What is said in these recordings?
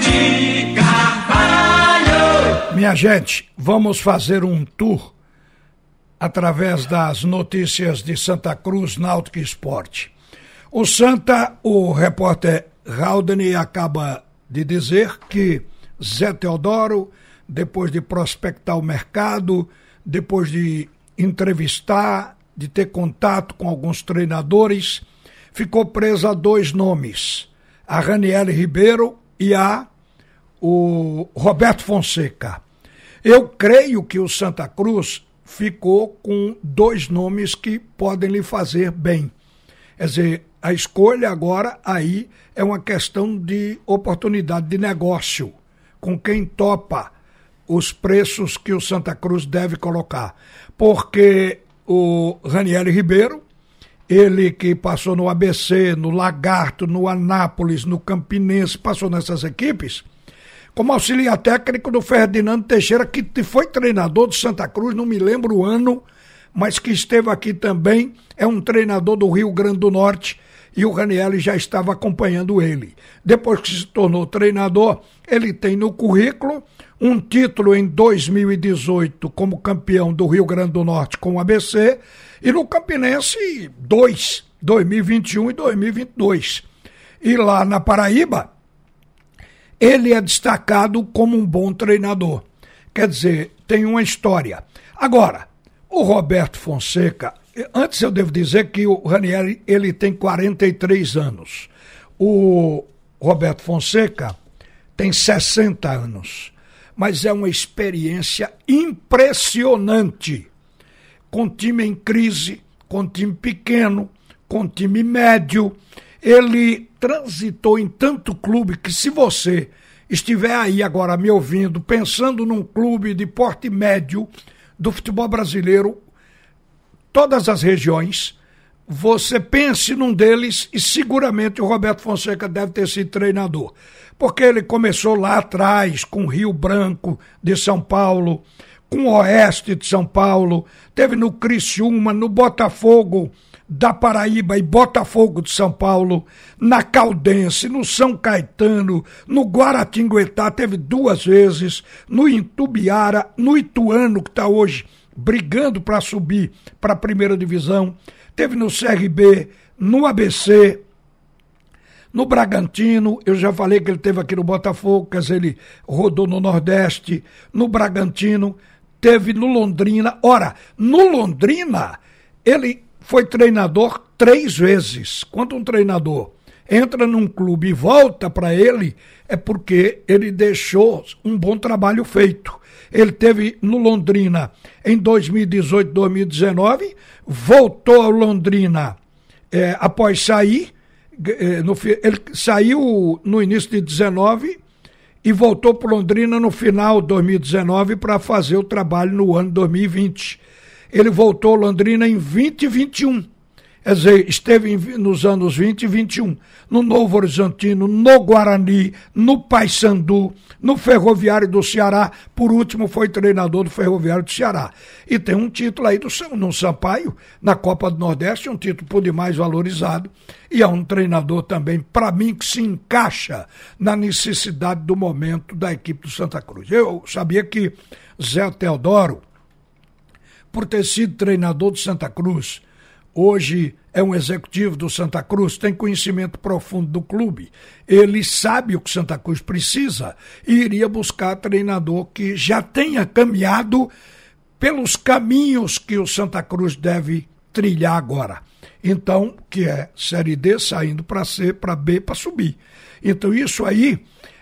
de Carvalho. Minha gente, vamos fazer um tour através das notícias de Santa Cruz, Náutico Esporte. O Santa, o repórter Haldane acaba de dizer que Zé Teodoro, depois de prospectar o mercado, depois de entrevistar, de ter contato com alguns treinadores, ficou preso a dois nomes, a Raniele Ribeiro e a o Roberto Fonseca. Eu creio que o Santa Cruz ficou com dois nomes que podem lhe fazer bem. Quer dizer, a escolha agora aí é uma questão de oportunidade de negócio com quem topa os preços que o Santa Cruz deve colocar. Porque o Raniel Ribeiro, ele que passou no ABC, no Lagarto, no Anápolis, no Campinense, passou nessas equipes, como auxiliar técnico do Ferdinando Teixeira, que foi treinador do Santa Cruz, não me lembro o ano, mas que esteve aqui também, é um treinador do Rio Grande do Norte, e o Raniel já estava acompanhando ele. Depois que se tornou treinador, ele tem no currículo um título em 2018 como campeão do Rio Grande do Norte com o ABC e no Campinense dois, 2021 e 2022. E lá na Paraíba, ele é destacado como um bom treinador. Quer dizer, tem uma história. Agora, o Roberto Fonseca, antes eu devo dizer que o Ranieri ele tem 43 anos. O Roberto Fonseca tem 60 anos. Mas é uma experiência impressionante. Com time em crise, com time pequeno, com time médio. Ele transitou em tanto clube que se você estiver aí agora me ouvindo, pensando num clube de porte médio do futebol brasileiro, todas as regiões, você pense num deles e seguramente o Roberto Fonseca deve ter sido treinador. Porque ele começou lá atrás com Rio Branco de São Paulo, com o Oeste de São Paulo, teve no Criciúma, no Botafogo da Paraíba e Botafogo de São Paulo, na Caldense, no São Caetano, no Guaratinguetá, teve duas vezes, no Intubiara, no Ituano, que está hoje brigando para subir para a primeira divisão teve no CRB, no ABC, no Bragantino, eu já falei que ele teve aqui no Botafogo, quer dizer, ele rodou no Nordeste, no Bragantino, teve no Londrina. Ora, no Londrina, ele foi treinador três vezes. Quando um treinador entra num clube e volta para ele, é porque ele deixou um bom trabalho feito. Ele teve no Londrina em 2018, 2019, voltou ao Londrina é, após sair. É, no, ele saiu no início de 19 e voltou para Londrina no final de 2019 para fazer o trabalho no ano 2020. Ele voltou a Londrina em 2021 Quer dizer, esteve nos anos 20 e 21 no Novo Horizontino, no Guarani, no Paysandu, no Ferroviário do Ceará, por último foi treinador do Ferroviário do Ceará. E tem um título aí do, no Sampaio, na Copa do Nordeste, um título por demais valorizado, e é um treinador também, para mim, que se encaixa na necessidade do momento da equipe do Santa Cruz. Eu sabia que Zé Teodoro, por ter sido treinador do Santa Cruz, hoje é um executivo do Santa Cruz, tem conhecimento profundo do clube. Ele sabe o que Santa Cruz precisa e iria buscar treinador que já tenha caminhado pelos caminhos que o Santa Cruz deve trilhar agora. Então, que é Série D saindo para C, para B, para subir. Então, isso aí,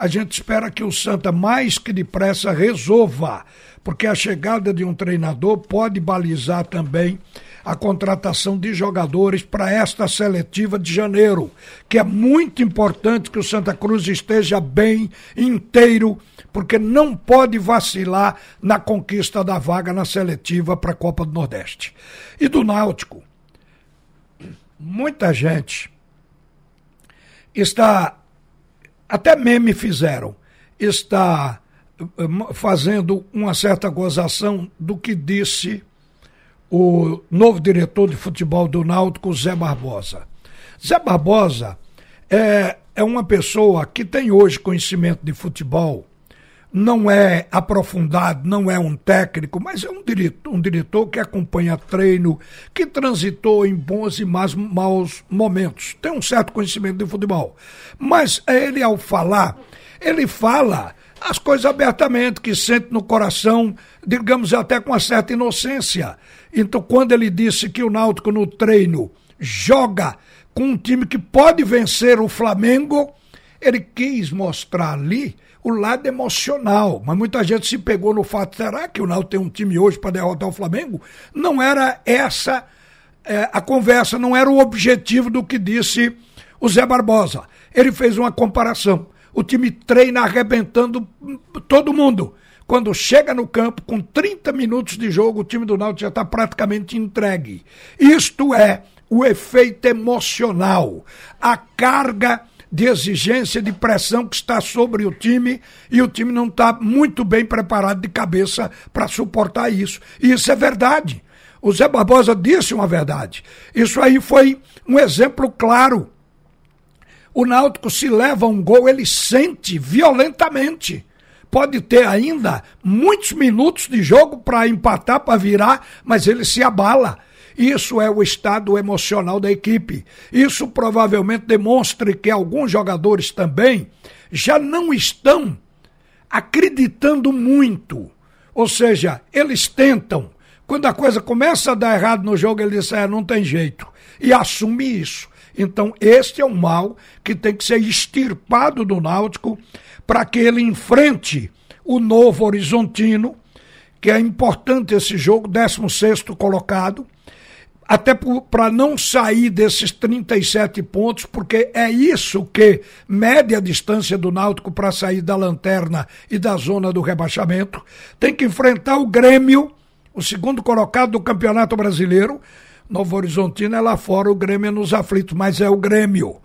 a gente espera que o Santa mais que depressa resolva, porque a chegada de um treinador pode balizar também a contratação de jogadores para esta seletiva de janeiro, que é muito importante que o Santa Cruz esteja bem inteiro, porque não pode vacilar na conquista da vaga na seletiva para a Copa do Nordeste. E do Náutico, muita gente está, até meme fizeram, está eh, fazendo uma certa gozação do que disse o novo diretor de futebol do Náutico, Zé Barbosa. Zé Barbosa é é uma pessoa que tem hoje conhecimento de futebol, não é aprofundado, não é um técnico, mas é um diretor, um diretor que acompanha treino, que transitou em bons e mais maus momentos. Tem um certo conhecimento de futebol. Mas ele, ao falar, ele fala as coisas abertamente, que sente no coração, digamos até com uma certa inocência. Então, quando ele disse que o Náutico no treino joga com um time que pode vencer o Flamengo, ele quis mostrar ali o lado emocional. Mas muita gente se pegou no fato: será que o Náutico tem um time hoje para derrotar o Flamengo? Não era essa é, a conversa, não era o objetivo do que disse o Zé Barbosa. Ele fez uma comparação. O time treina arrebentando todo mundo. Quando chega no campo, com 30 minutos de jogo, o time do Náutico já está praticamente entregue. Isto é o efeito emocional, a carga de exigência, de pressão que está sobre o time e o time não está muito bem preparado de cabeça para suportar isso. E isso é verdade. O Zé Barbosa disse uma verdade. Isso aí foi um exemplo claro. O Náutico se leva um gol, ele sente violentamente. Pode ter ainda muitos minutos de jogo para empatar, para virar, mas ele se abala isso é o estado emocional da equipe. Isso provavelmente demonstra que alguns jogadores também já não estão acreditando muito. Ou seja, eles tentam. Quando a coisa começa a dar errado no jogo, ele diz: é, não tem jeito. E assume isso. Então, este é um mal que tem que ser extirpado do Náutico para que ele enfrente o novo Horizontino, que é importante esse jogo, 16 colocado, até para não sair desses 37 pontos, porque é isso que mede a distância do Náutico para sair da lanterna e da zona do rebaixamento. Tem que enfrentar o Grêmio, o segundo colocado do Campeonato Brasileiro. Novo Horizontino é lá fora, o Grêmio é nos aflitos, mas é o Grêmio.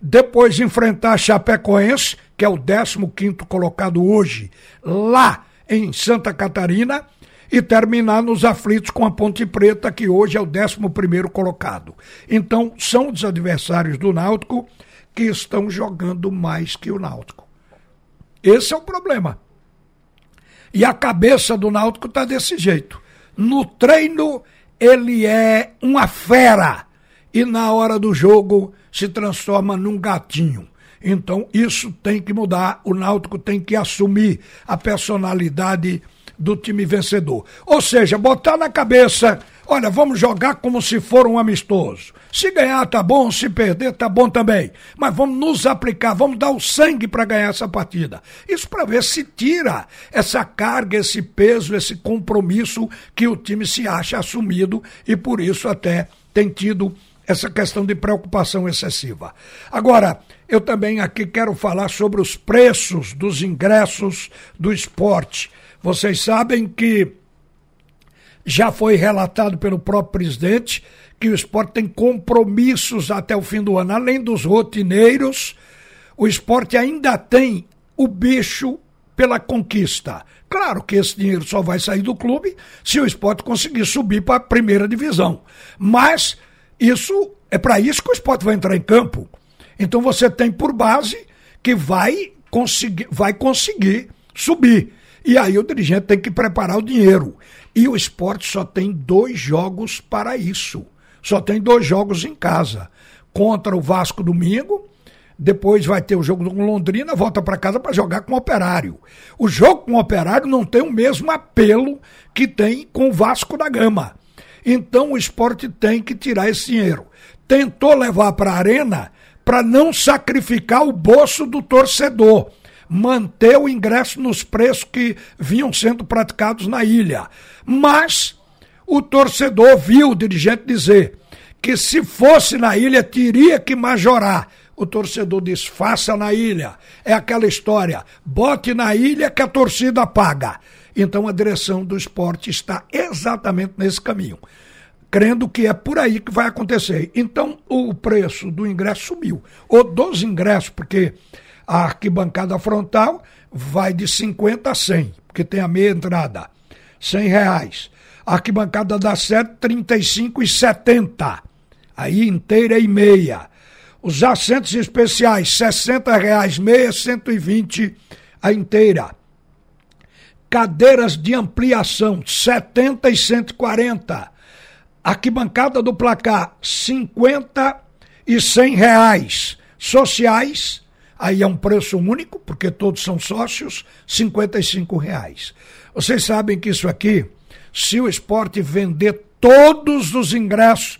Depois de enfrentar a Chapecoense, que é o 15 colocado hoje, lá em Santa Catarina e terminar nos aflitos com a Ponte Preta, que hoje é o 11 colocado. Então, são os adversários do Náutico que estão jogando mais que o Náutico. Esse é o problema. E a cabeça do Náutico está desse jeito. No treino, ele é uma fera. E na hora do jogo, se transforma num gatinho. Então, isso tem que mudar. O Náutico tem que assumir a personalidade do time vencedor. Ou seja, botar na cabeça, olha, vamos jogar como se for um amistoso. Se ganhar tá bom, se perder tá bom também. Mas vamos nos aplicar, vamos dar o sangue para ganhar essa partida. Isso para ver se tira essa carga, esse peso, esse compromisso que o time se acha assumido e por isso até tem tido essa questão de preocupação excessiva. Agora, eu também aqui quero falar sobre os preços dos ingressos do esporte. Vocês sabem que já foi relatado pelo próprio presidente que o esporte tem compromissos até o fim do ano. Além dos rotineiros, o esporte ainda tem o bicho pela conquista. Claro que esse dinheiro só vai sair do clube se o esporte conseguir subir para a primeira divisão. Mas isso é para isso que o esporte vai entrar em campo. Então você tem por base que vai conseguir, vai conseguir subir. E aí o dirigente tem que preparar o dinheiro. E o esporte só tem dois jogos para isso. Só tem dois jogos em casa. Contra o Vasco domingo, depois vai ter o jogo com Londrina, volta para casa para jogar com o Operário. O jogo com o Operário não tem o mesmo apelo que tem com o Vasco da Gama. Então o esporte tem que tirar esse dinheiro. Tentou levar para a arena para não sacrificar o bolso do torcedor manter o ingresso nos preços que vinham sendo praticados na ilha. Mas o torcedor viu o dirigente dizer que se fosse na ilha teria que majorar. O torcedor diz: faça na ilha. É aquela história: bote na ilha que a torcida paga. Então a direção do esporte está exatamente nesse caminho, crendo que é por aí que vai acontecer. Então o preço do ingresso subiu, ou dos ingressos, porque a arquibancada frontal vai de 50 a 100, porque tem a meia entrada, 100 reais. A arquibancada da sede, 35 e 70. Aí inteira e meia. Os assentos especiais, 60 reais meia, 120 a inteira. Cadeiras de ampliação, 70 e 140. Arquibancada do placar, 50 e 100 reais. Sociais, aí é um preço único, porque todos são sócios, 55 reais. Vocês sabem que isso aqui, se o esporte vender todos os ingressos,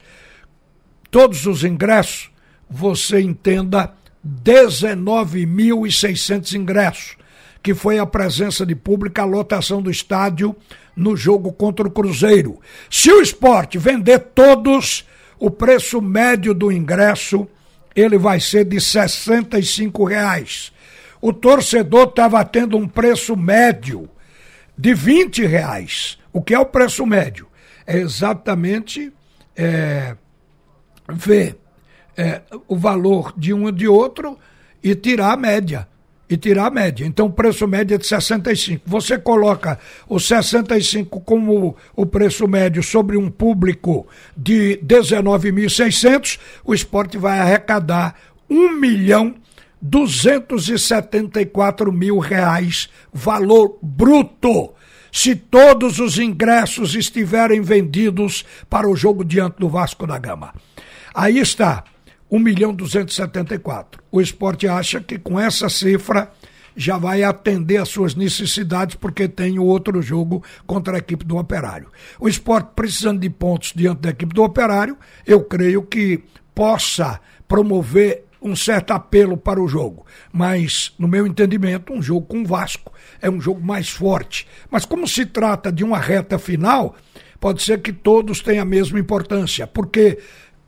todos os ingressos, você entenda 19.600 ingressos, que foi a presença de público, a lotação do estádio no jogo contra o Cruzeiro. Se o esporte vender todos, o preço médio do ingresso ele vai ser de 65 reais. O torcedor estava tendo um preço médio de 20 reais. O que é o preço médio? É exatamente é, ver é, o valor de um e de outro e tirar a média e tirar a média. Então, o preço médio é de 65. Você coloca o 65 como o preço médio sobre um público de 19.600, o esporte vai arrecadar 1 milhão 274 mil reais, valor bruto. Se todos os ingressos estiverem vendidos para o jogo diante do Vasco da Gama. Aí está. 1 milhão 274. O esporte acha que com essa cifra já vai atender às suas necessidades, porque tem o outro jogo contra a equipe do Operário. O esporte precisando de pontos diante da equipe do Operário, eu creio que possa promover um certo apelo para o jogo. Mas, no meu entendimento, um jogo com o Vasco é um jogo mais forte. Mas como se trata de uma reta final, pode ser que todos tenham a mesma importância, porque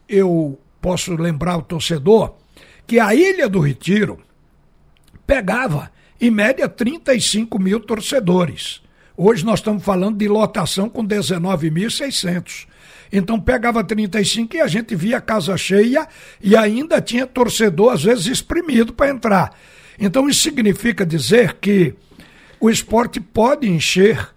eu posso lembrar o torcedor que a Ilha do Retiro pegava, em média, 35 mil torcedores. Hoje nós estamos falando de lotação com 19.600. Então pegava 35 e a gente via casa cheia e ainda tinha torcedor, às vezes, exprimido para entrar. Então isso significa dizer que o esporte pode encher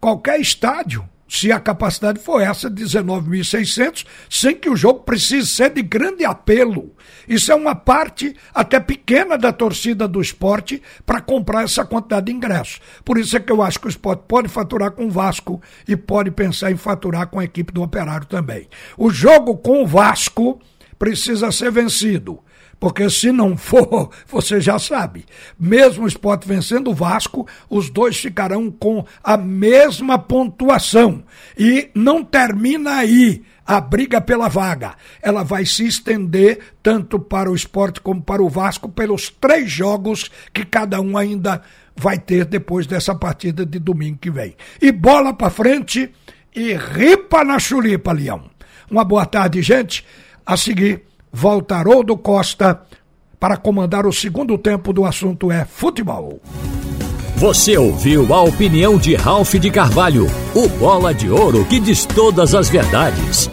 qualquer estádio se a capacidade for essa, 19.600, sem que o jogo precise ser de grande apelo. Isso é uma parte até pequena da torcida do esporte para comprar essa quantidade de ingressos. Por isso é que eu acho que o esporte pode faturar com o Vasco e pode pensar em faturar com a equipe do Operário também. O jogo com o Vasco precisa ser vencido. Porque se não for, você já sabe. Mesmo o esporte vencendo o Vasco, os dois ficarão com a mesma pontuação. E não termina aí a briga pela vaga. Ela vai se estender tanto para o esporte como para o Vasco pelos três jogos que cada um ainda vai ter depois dessa partida de domingo que vem. E bola para frente e ripa na chulipa, Leão. Uma boa tarde, gente. A seguir volta Haroldo Costa para comandar o segundo tempo do assunto é futebol. Você ouviu a opinião de Ralph de Carvalho, o bola de ouro que diz todas as verdades.